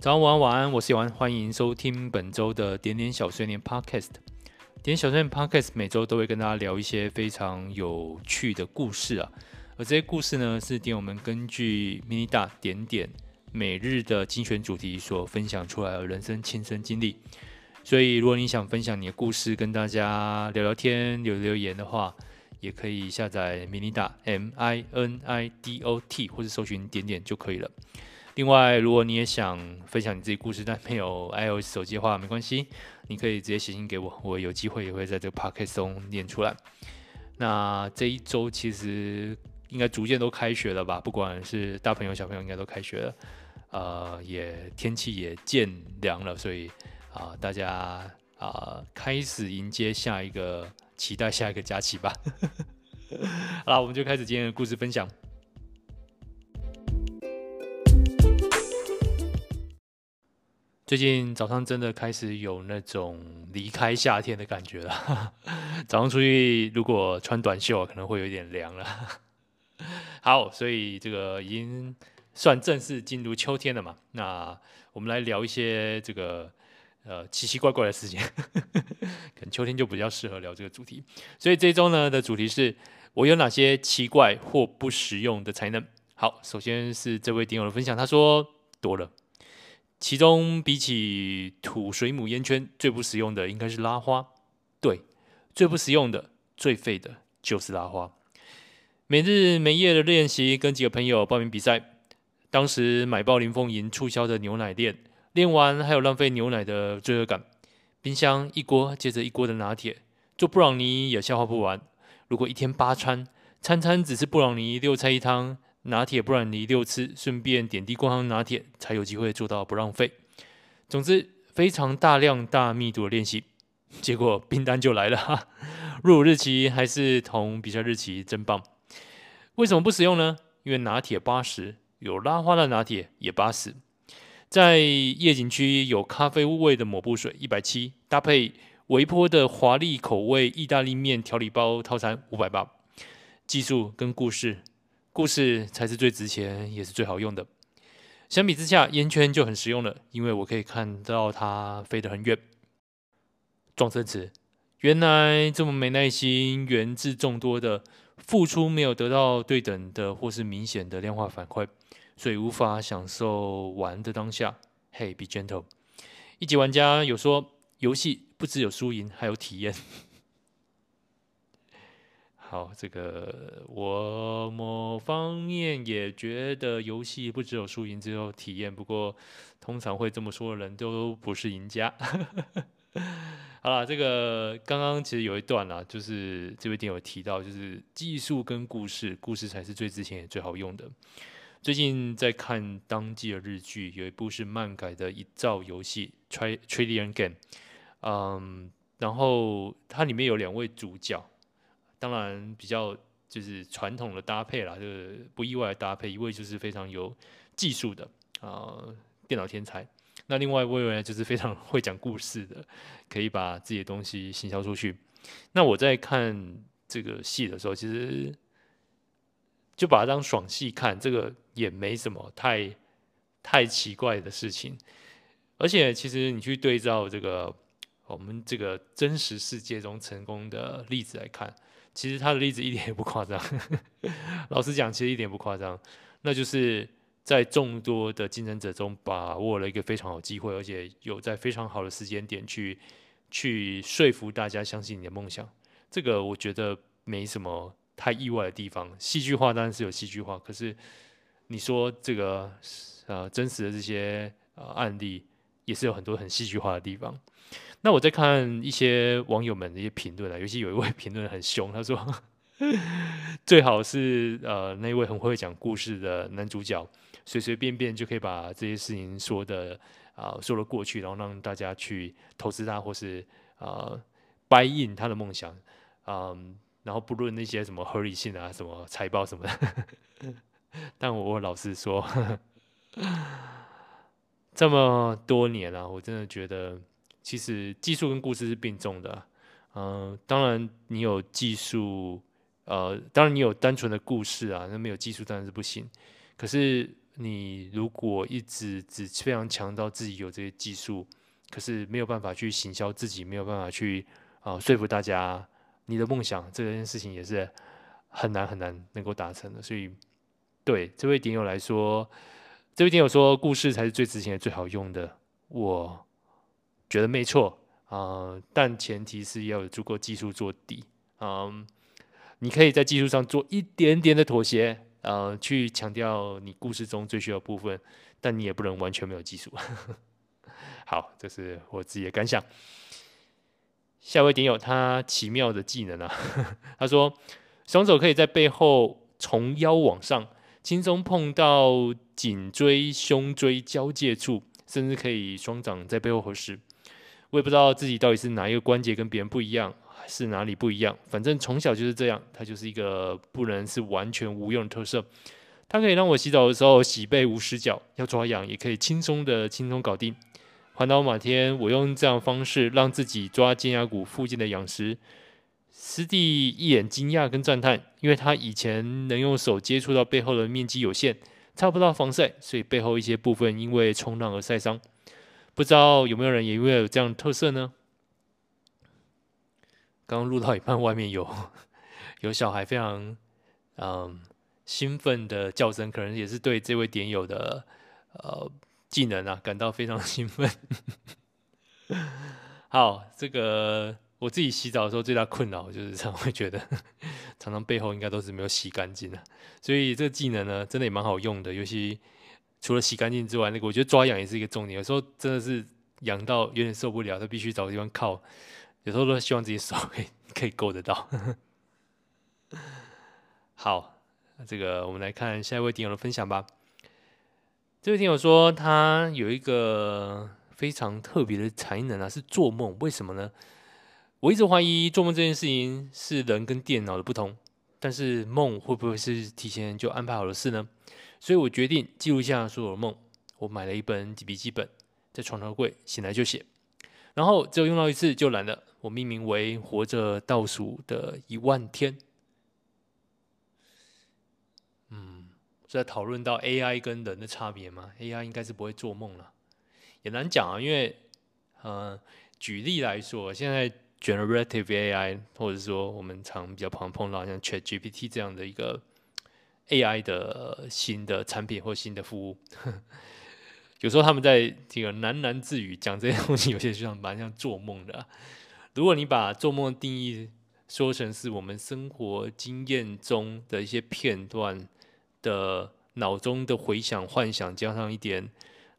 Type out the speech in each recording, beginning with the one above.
早安，晚安，晚安，我是小安，欢迎收听本周的点点小碎念 Podcast。点点小碎念 Podcast 每周都会跟大家聊一些非常有趣的故事啊，而这些故事呢，是点我们根据 Minida 点点每日的精选主题所分享出来的人生亲身经历。所以，如果你想分享你的故事，跟大家聊聊天、留留言的话，也可以下载 Minida M I N I D O T，或者搜寻点点就可以了。另外，如果你也想分享你自己故事，但没有 iOS 手机的话，没关系，你可以直接写信给我，我有机会也会在这个 podcast 中念出来。那这一周其实应该逐渐都开学了吧？不管是大朋友小朋友，应该都开学了。呃，也天气也渐凉了，所以啊、大家啊、开始迎接下一个，期待下一个假期吧。好了，我们就开始今天的故事分享。最近早上真的开始有那种离开夏天的感觉了。早上出去如果穿短袖，可能会有点凉了。好，所以这个已经算正式进入秋天了嘛。那我们来聊一些这个呃奇奇怪怪的事情。可能秋天就比较适合聊这个主题。所以这周呢的主题是我有哪些奇怪或不实用的才能。好，首先是这位点友的分享，他说多了。其中比起土水母烟圈，最不实用的应该是拉花。对，最不实用的、最废的就是拉花。每日每夜的练习，跟几个朋友报名比赛。当时买爆林凤营促销的牛奶练，练完还有浪费牛奶的罪恶感。冰箱一锅接着一锅的拿铁，做布朗尼也消化不完。如果一天八餐，餐餐只吃布朗尼，六菜一汤。拿铁不然你六次，顺便点滴光糖拿铁，才有机会做到不浪费。总之，非常大量大密度的练习，结果订单就来了哈。入伍日期还是同比赛日期，真棒。为什么不实用呢？因为拿铁八十，有拉花的拿铁也八十。在夜景区有咖啡味的抹布水一百七，搭配微波的华丽口味意大利面调理包套餐五百八。技术跟故事。故事才是最值钱，也是最好用的。相比之下，烟圈就很实用了，因为我可以看到它飞得很远。状声词：原来这么没耐心，源自众多的付出没有得到对等的或是明显的量化反馈，所以无法享受玩的当下。Hey, be gentle。一级玩家有说，游戏不只有输赢，还有体验。好，这个我某方面也觉得游戏不只有输赢，只有体验。不过，通常会这么说的人都不是赢家。好了，这个刚刚其实有一段啦，就是这位点友提到，就是技术跟故事，故事才是最值钱也最好用的。最近在看当季的日剧，有一部是漫改的一兆游戏《Trillion Game》，嗯，然后它里面有两位主角。当然比较就是传统的搭配啦，就是不意外的搭配。一位就是非常有技术的啊、呃，电脑天才。那另外一位呢，就是非常会讲故事的，可以把自己的东西行销出去。那我在看这个戏的时候，其实就把它当爽戏看，这个也没什么太太奇怪的事情。而且其实你去对照这个我们这个真实世界中成功的例子来看。其实他的例子一点也不夸张，老实讲，其实一点不夸张。那就是在众多的竞争者中把握了一个非常好机会，而且有在非常好的时间点去去说服大家相信你的梦想。这个我觉得没什么太意外的地方。戏剧化当然是有戏剧化，可是你说这个呃真实的这些呃案例也是有很多很戏剧化的地方。那我在看一些网友们的一些评论啊，尤其有一位 评论很凶，他说最好是呃那位很会讲故事的男主角，随随便便就可以把这些事情说的啊、说得过去，然后让大家去投资他，或是啊 buy in 他的梦想，嗯，然后不论那些什么合理性啊，什么财报什么的，但我我老实说，这么多年了、我真的觉得。其实技术跟故事是并重的，嗯、当然你有技术，呃，当然你有单纯的故事啊，那没有技术当然是不行。可是你如果一直只非常强调自己有这些技术，可是没有办法去行销自己，没有办法去啊、说服大家，你的梦想这件事情也是很难很难能够达成的。所以，对这位点友来说，这位点友说，故事才是最值钱、最好用的。我觉得没错啊、但前提是要有足够技术做底。嗯、你可以在技术上做一点点的妥协。呃，去强调你故事中最需要的部分，但你也不能完全没有技术。好，这是我自己的感想。下一位点友他奇妙的技能啊，他说双手可以在背后从腰往上轻松碰到颈椎、胸椎交界处，甚至可以双掌在背后合十。我也不知道自己到底是哪一个关节跟别人不一样。是哪里不一样？反正从小就是这样，它就是一个不能是完全无用的特色。它可以让我洗澡的时候洗背无死角，要抓痒也可以轻松的轻松搞定。环岛马天，我用这样方式让自己抓肩胛骨附近的痒时，师弟一眼惊讶跟赞叹，因为他以前能用手接触到背后的面积有限，擦不到防晒，所以背后一些部分因为冲浪而晒伤。不知道有没有人也因为有这样特色呢？刚刚录到一半，外面有 有小孩非常嗯兴奋的叫声，可能也是对这位点友的呃技能啊感到非常兴奋。好，这个我自己洗澡的时候最大困扰就是常会觉得 常常背后应该都是没有洗干净的，所以这个技能呢真的也蛮好用的，尤其除了洗干净之外，那个我觉得抓痒也是一个重点，有时候真的是痒到有点受不了，他必须找个地方靠。有时候都希望自己手可以可以够得到。好，这个我们来看下一位听友的分享吧。这位听友说，他有一个非常特别的才能啊，是做梦。为什么呢？我一直怀疑做梦这件事情是人跟电脑的不同，但是梦会不会是提前就安排好的事呢？所以我决定记录下所有的梦。我买了一本笔记本，在床头柜，醒来就写。然后只有用到一次就懒了。我命名为“活着倒数的一万天”。嗯，是在讨论到 AI 跟人的差别吗？AI 应该是不会做梦了，也难讲啊。因为，呃，举例来说，现在 Generative AI，或者说我们常比较常碰到像 ChatGPT 这样的一个 AI 的新的产品或新的服务。有时候他们在这个喃喃自语讲这些东西，有些就像蛮像做梦的。如果你把做梦的定义说成是我们生活经验中的一些片段的脑中的回想、幻想，加上一点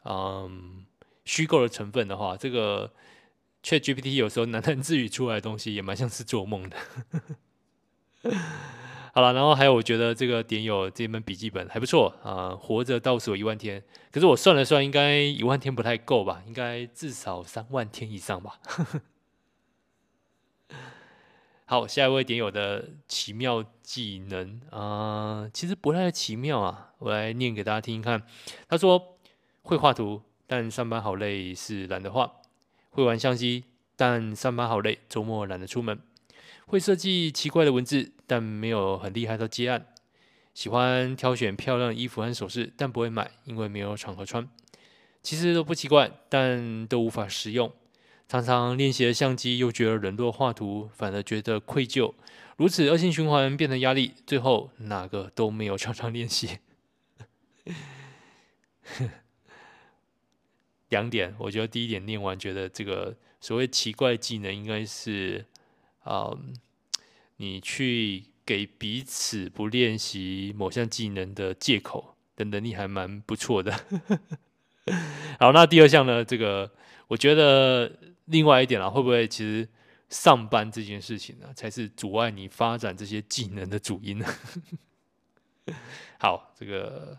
嗯虚构的成分的话，这个 ChatGPT 有时候喃喃自语出来的东西也蛮像是做梦的。好了，然后还有，我觉得这个点友这本笔记本还不错啊，活着倒数一万天。可是我算了算，应该一万天不太够吧？应该至少三万天以上吧。好，下一位点友的奇妙技能啊、其实不太奇妙啊，我来念给大家听听看。他说会画图，但上班好累，是懒得画；会玩相机，但上班好累，周末懒得出门。会设计奇怪的文字，但没有很厉害的接案。喜欢挑选漂亮衣服和首饰，但不会买，因为没有场合穿。其实都不奇怪，但都无法实用。常常练习了相机，又觉得冷落画图，反而觉得愧疚。如此恶性循环，变成压力，最后哪个都没有常常练习。两点，我觉得第一点念完，觉得这个所谓奇怪技能，应该是。啊你去给彼此不练习某项技能的借口的能力还蛮不错的。好，那第二项呢？这个我觉得另外一点啊，会不会其实上班这件事情呢，才是阻碍你发展这些技能的主因呢？好，这个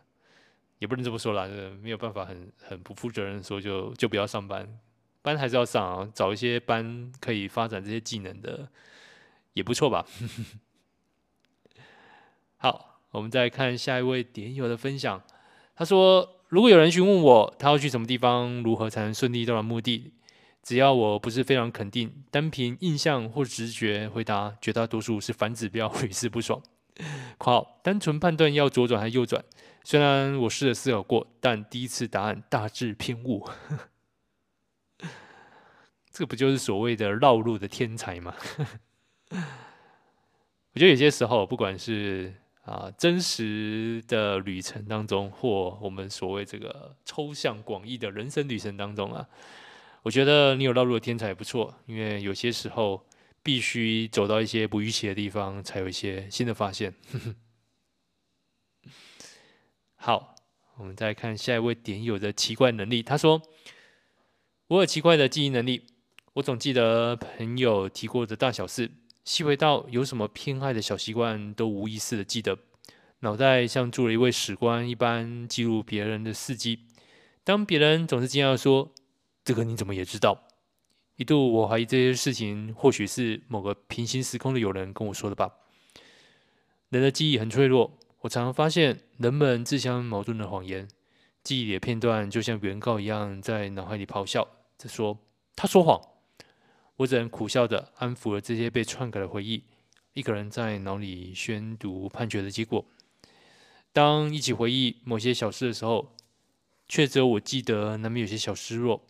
也不能这么说啦，没有办法很很不负责任说就就不要上班。班还是要上啊，找一些班可以发展这些技能的也不错吧。好，我们再看下一位点友的分享。他说：“如果有人询问我他要去什么地方，如何才能顺利到达目的，只要我不是非常肯定，单凭印象或直觉回答，绝大多数是反指标，屡试不爽。括号单纯判断要左转还是右转，虽然我试着思考过，但第一次答案大致偏误。这不就是所谓的绕路的天才吗？我觉得有些时候，不管是啊真实的旅程当中，或我们所谓这个抽象广义的人生旅程当中啊，我觉得你有绕路的天才也不错，因为有些时候必须走到一些不预期的地方，才有一些新的发现。好，我们再看下一位点友的奇怪能力，他说：“我有奇怪的记忆能力。”我总记得朋友提过的大小事，细微到有什么偏爱的小习惯都无意识的记得，脑袋像住了一位史官一般记录别人的事迹。当别人总是惊讶说：“这个你怎么也知道？”一度我怀疑这些事情或许是某个平行时空的友人跟我说的吧。人的记忆很脆弱，我常常发现人们自相矛盾的谎言，记忆里的片段就像原告一样在脑海里咆哮着说：“他说谎。”我只能苦笑地安抚了这些被篡改的回忆，一个人在脑里宣读判决的结果。当一起回忆某些小事的时候，却只有我记得，难免有些小失落。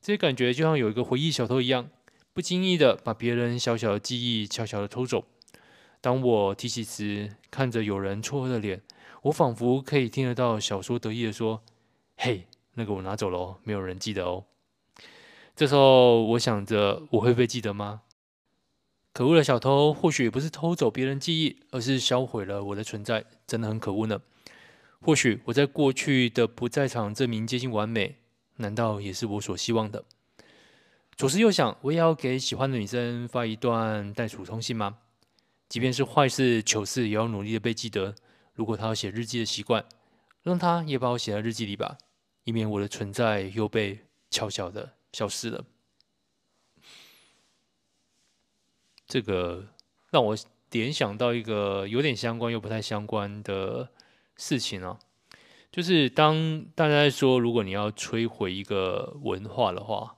这些感觉就像有一个回忆小偷一样，不经意的把别人小小的记忆悄悄的偷走。当我提起时，看着有人错愕的脸，我仿佛可以听得到小说得意地说：“嘿，那个我拿走了哦，没有人记得哦。”这时候，我想着我会被记得吗？可恶的小偷，或许不是偷走别人记忆，而是销毁了我的存在，真的很可恶呢。或许我在过去的不在场证明接近完美，难道也是我所希望的？左思右想，我也要给喜欢的女生发一段袋鼠通信吗？即便是坏事、糗事，也要努力的被记得。如果他有写日记的习惯，让他也把我写在日记里吧，以免我的存在又被悄悄的。消失了，这个让我联想到一个有点相关又不太相关的事情啊，就是当大家在说，如果你要摧毁一个文化的话，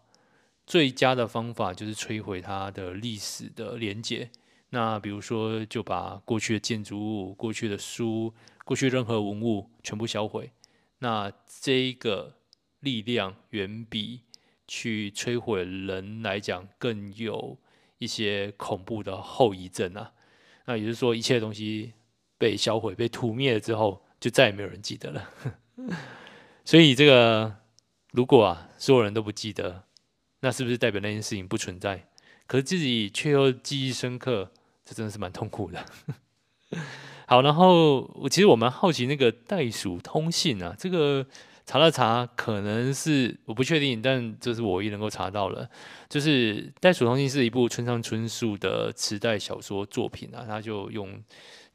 最佳的方法就是摧毁它的历史的连结。那比如说，就把过去的建筑物、过去的书、过去任何文物全部销毁。那这个力量远比去摧毁人来讲，更有一些恐怖的后遗症啊。那也就是说，一切东西被销毁、被涂灭了之后，就再也没有人记得了。所以，这个如果啊，所有人都不记得，那是不是代表那件事情不存在？可是自己却又记忆深刻，这真的是蛮痛苦的。好，然后我其实我蛮好奇那个袋鼠通信啊，这个。查了查，可能是我不确定，但这是我唯一能够查到的。就是《袋鼠通信》是一部村上春树的磁带小说作品啊，他就用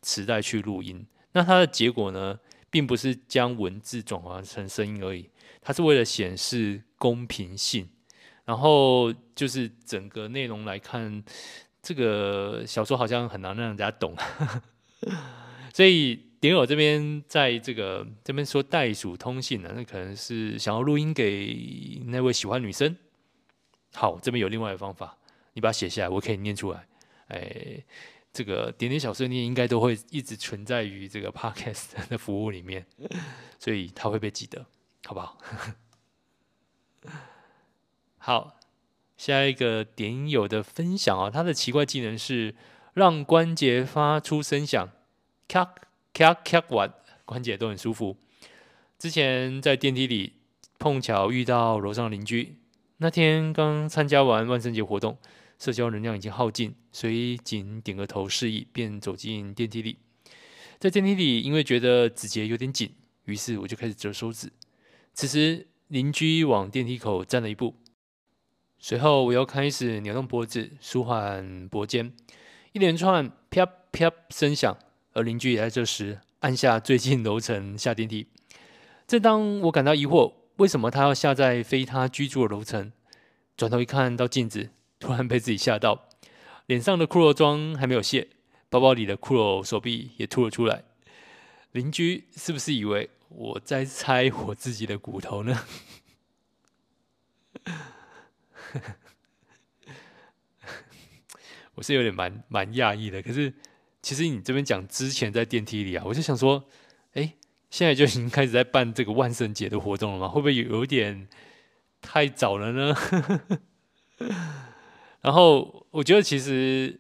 磁带去录音。那它的结果呢，并不是将文字转化成声音而已，它是为了显示公平性。然后就是整个内容来看，这个小说好像很难让人家懂，所以。点友这边在这个这边说袋鼠通信呢，那可能是想要录音给那位喜欢女生。好，这边有另外的方法，你把它写下来，我可以念出来。哎，这个点点小碎念应该都会一直存在于这个 podcast 的服务里面，所以它会被记得，好不好？好，下一个点友的分享啊，他的奇怪技能是让关节发出声响，咔。咔咔玩，关节都很舒服。之前在电梯里碰巧遇到楼上的邻居，那天刚参加完万圣节活动，社交能量已经耗尽，所以仅点个头示意，便走进电梯里。在电梯里，因为觉得指节有点紧，于是我就开始折手指。此时邻居往电梯口站了一步，随后我又开始扭动脖子，舒缓脖肩，一连串啪啪声响。而邻居也在这时按下最近楼层下电梯。正当我感到疑惑，为什么他要下在非他居住的楼层？转头一看到镜子，突然被自己吓到，脸上的骷髅妆还没有卸，包包里的骷髅手臂也凸了出来。邻居是不是以为我在拆我自己的骨头呢？我是有点蛮蛮讶异的，可是。其实你这边讲之前在电梯里啊，我就想说，哎，现在就已经开始在办这个万圣节的活动了吗？会不会有点太早了呢？然后我觉得其实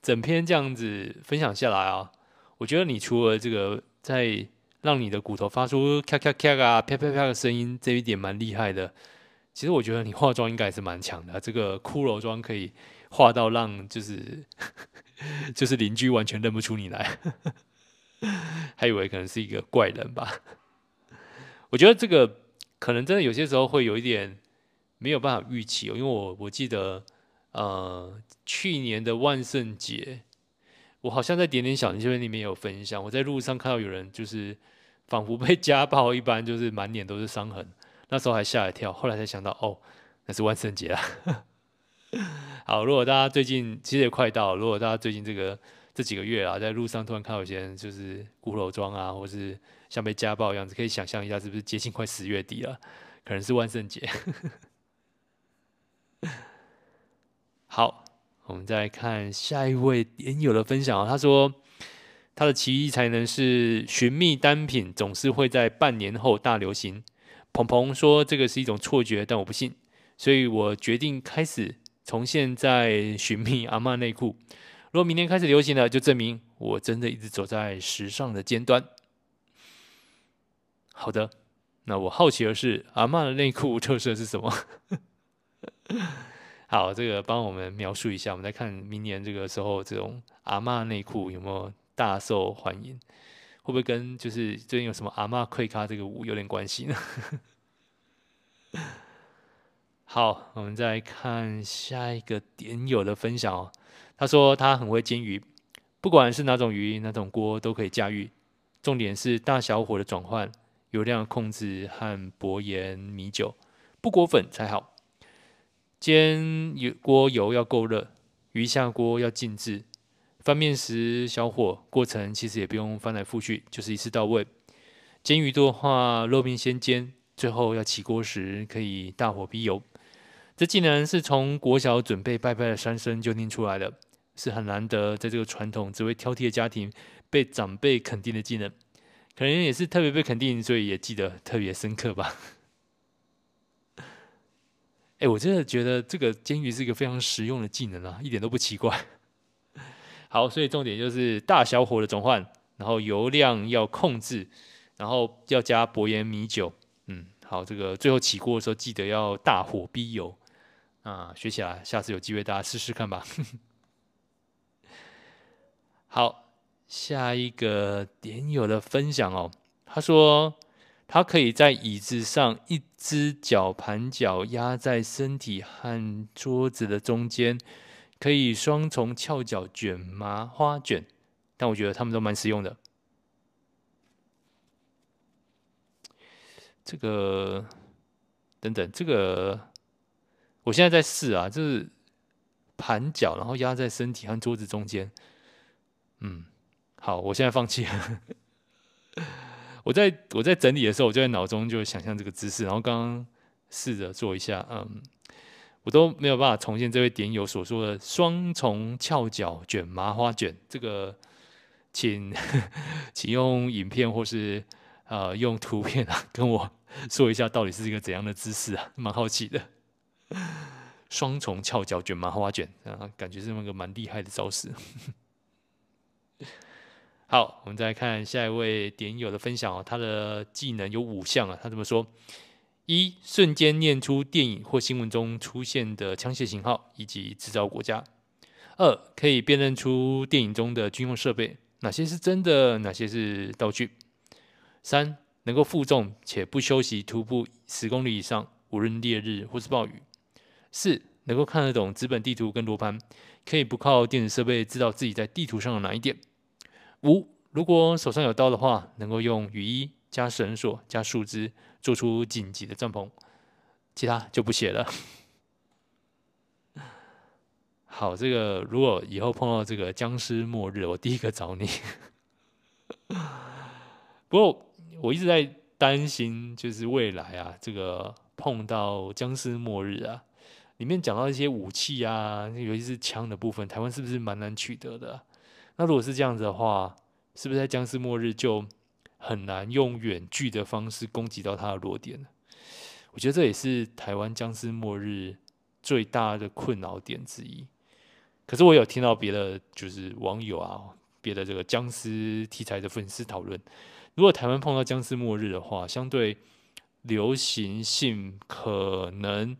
整篇这样子分享下来啊，我觉得你除了这个在让你的骨头发出咔咔咔啊、啪啪啪的声音，这一点蛮厉害的。其实我觉得你化妆应该也是蛮强的，这个骷髅妆可以化到让就是 就是邻居完全认不出你来，还以为可能是一个怪人吧。我觉得这个可能真的有些时候会有一点没有办法预期哦，因为我我记得呃去年的万圣节，我好像在点点小林这边里面有分享，我在路上看到有人就是仿佛被 家暴一般，就是满脸都是伤痕。那时候还吓一跳，后来才想到，哦，那是万圣节啊。好，如果大家最近其实也快到，如果大家最近这个这几个月啊，在路上突然看到有些人就是骷髅装啊，或是像被家暴一样子，可以想象一下是不是接近快十月底了？可能是万圣节。好，我们再看下一位点友的分享啊，他说他的奇异才能是寻觅单品总是会在半年后大流行。鹏鹏说：“这个是一种错觉，但我不信，所以我决定开始从现在寻觅阿嬷内裤。如果明年开始流行了，就证明我真的一直走在时尚的尖端。”好的，那我好奇的是，阿嬷的内裤特色是什么？好，这个帮我们描述一下，我们再看明年这个时候，这种阿嬷内裤有没有大受欢迎？会不会跟就是最近有什么阿嬷跪咖这个舞有点关系呢？好，我们再看下一个点友的分享哦。他说他很会煎鱼，不管是哪种鱼、哪种锅都可以驾驭。重点是大小火的转换、油量控制和薄盐米酒，不裹粉才好。煎油锅油要够热，鱼下锅要静置。翻面时小火，过程其实也不用翻来覆去，就是一次到位。煎鱼的话，肉面先煎，最后要起锅时可以大火逼油。这技能是从国小准备拜拜的三声就念出来的，是很难得在这个传统只会挑剔的家庭被长辈肯定的技能，可能也是特别被肯定，所以也记得特别深刻吧。哎，我真的觉得这个煎鱼是一个非常实用的技能啊，一点都不奇怪。好，所以重点就是大小火的转换，然后油量要控制，然后要加薄盐米酒。嗯，好，这个最后起锅的时候记得要大火逼油啊，学起来，下次有机会大家试试看吧。好，下一个点友的分享哦，他说他可以在椅子上一只脚盘脚压在身体和桌子的中间。可以双重翘脚卷麻花卷，但我觉得他们都蛮实用的。这个等等，这个我现在在试啊，就是盘脚，然后压在身体和桌子中间。嗯，好，我现在放弃。我在我在整理的时候，我就在脑中就想象这个姿势，然后刚刚试着做一下，嗯。我都没有办法重现这位点友所说的双重翘脚卷麻花卷。这个请 请用影片或是呃用图片啊跟我说一下到底是一个怎样的姿势啊，蛮好奇的。双重翘脚卷麻花卷啊，感觉是那个蛮厉害的招式。好，我们再看下一位点友的分享哦，他的技能有五项啊，他这么说。一、瞬间念出电影或新闻中出现的枪械型号以及制造国家；二、可以辨认出电影中的军用设备，哪些是真的，哪些是道具；三、能够负重且不休息徒步十公里以上，无论烈日或是暴雨；四、能够看得懂纸本地图跟罗盘，可以不靠电子设备知道自己在地图上的哪一点；五、如果手上有刀的话，能够用雨衣加绳索加树枝。做出紧急的帐篷，其他就不写了。好，这个如果以后碰到这个僵尸末日，我第一个找你。不过我一直在担心，就是未来啊，这个碰到僵尸末日啊，里面讲到一些武器啊，尤其是枪的部分，台湾是不是蛮难取得的？那如果是这样子的话，是不是在僵尸末日就很难用远距的方式攻击到他的弱点？我觉得这也是台湾僵尸末日最大的困扰点之一。可是我有听到别的就是网友啊，别的这个僵尸题材的粉丝讨论，如果台湾碰到僵尸末日的话，相对流行性可能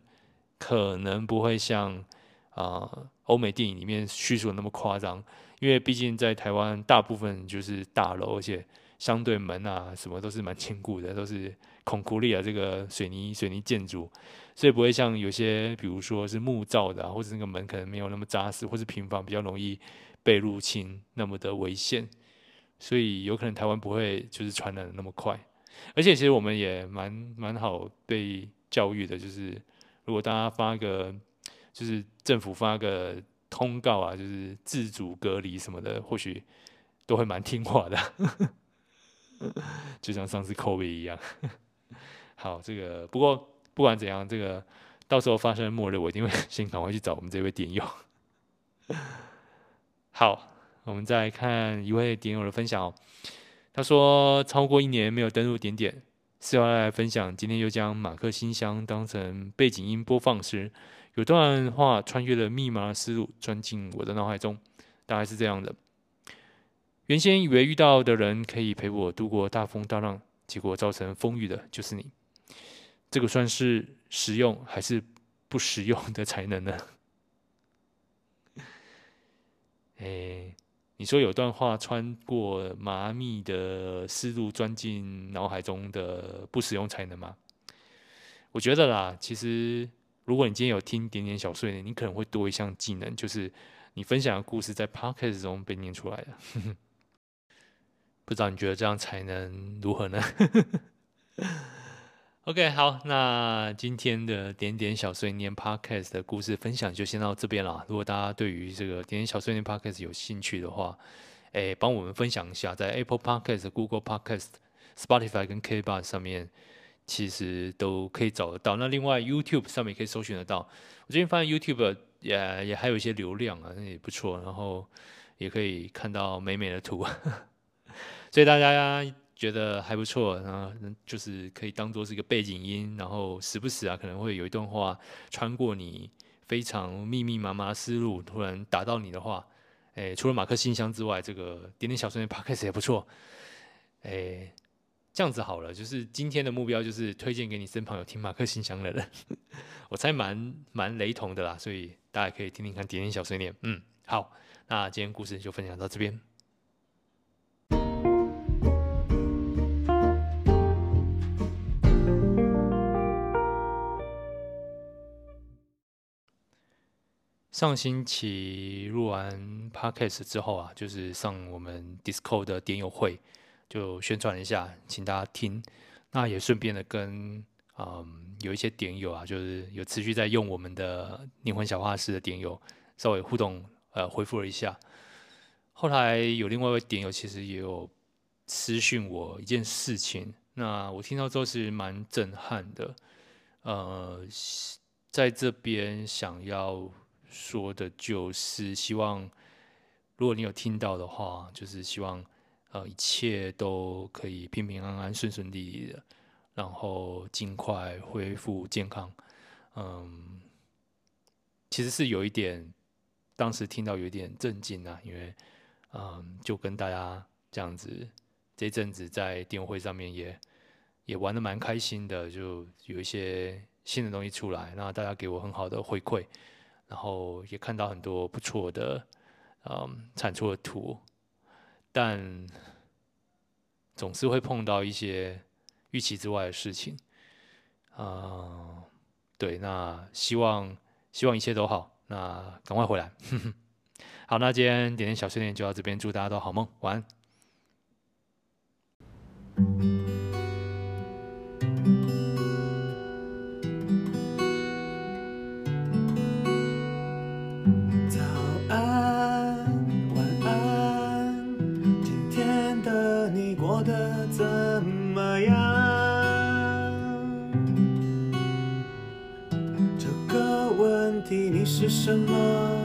可能不会像啊、欧美电影里面叙述的那么夸张，因为毕竟在台湾大部分就是大楼，而且相对门啊什么都是蛮坚固的，都是。孔库利啊，这个水泥水泥建筑，所以不会像有些，比如说是木造的啊，或者那个门可能没有那么扎实，或是平房比较容易被入侵，那么的危险。所以有可能台湾不会就是传染的那么快。而且其实我们也蛮蛮好被教育的，就是如果大家发个，就是政府发个通告啊，就是自主隔离什么的，或许都会蛮听话的，就像上次 COVID 一样。好，这个不过不管怎样，这个到时候发生末日，我一定会 先赶快去找我们这位点友。好，我们再看一位点友的分享哦。他说，超过一年没有登入点点，是要来分享。今天又将马克信箱当成背景音播放时，有段话穿越了密码的思路，钻进我的脑海中。大概是这样的：原先以为遇到的人可以陪我度过大风大浪，结果造成风雨的就是你。这个算是实用还是不实用的才能呢？哎，你说有段话穿过麻密的思路钻进脑海中的不实用才能吗？我觉得啦，其实如果你今天有听点点小碎念，你可能会多一项技能，就是你分享的故事在 Podcast 中被念出来了。不知道你觉得这样才能如何呢？OK，好，那今天的点点小碎念 Podcast 的故事分享就先到这边了。如果大家对于这个点点小碎念 Podcast 有兴趣的话，诶，帮我们分享一下，在 Apple Podcast、Google Podcast、Spotify 跟 k b o 上面，其实都可以找得到。那另外 YouTube 上面也可以搜寻得到。我最近发现 YouTube 也也还有一些流量啊，那也不错。然后也可以看到美美的图，所以大家。觉得还不错，然后就是可以当做是一个背景音，然后时不时啊可能会有一段话穿过你非常密密麻麻思路，突然打到你的话，诶，除了马克信箱之外，这个点点小碎念 Podcast 也不错，诶，这样子好了，就是今天的目标就是推荐给你身旁有听马克信箱的人，我猜蛮蛮雷同的啦，所以大家可以听听看点点小碎念，嗯，好，那今天故事就分享到这边。上星期录完 Podcast 之后啊，就是上我们 Discord 的点友会，就宣传一下，请大家听。那也顺便的跟嗯有一些点友啊，就是有持续在用我们的灵魂小画室的点友，稍微互动呃回复了一下。后来有另外一位点友其实也有私讯我一件事情，那我听到之后是蛮震撼的。呃，在这边想要。说的就是希望，如果你有听到的话，就是希望，呃，一切都可以平平安安、顺顺利利的，然后尽快恢复健康。嗯，其实是有一点，当时听到有一点震惊啊，因为，嗯，就跟大家这样子，这阵子在电会上面也也玩得蛮开心的，就有一些新的东西出来，那大家给我很好的回馈。然后也看到很多不错的，嗯，产出的图，但总是会碰到一些预期之外的事情，嗯，对，那希望希望一切都好，那赶快回来，好，那今天点点小训练就到这边，祝大家都好梦，晚安。你过得怎么样？这个问题你是什么？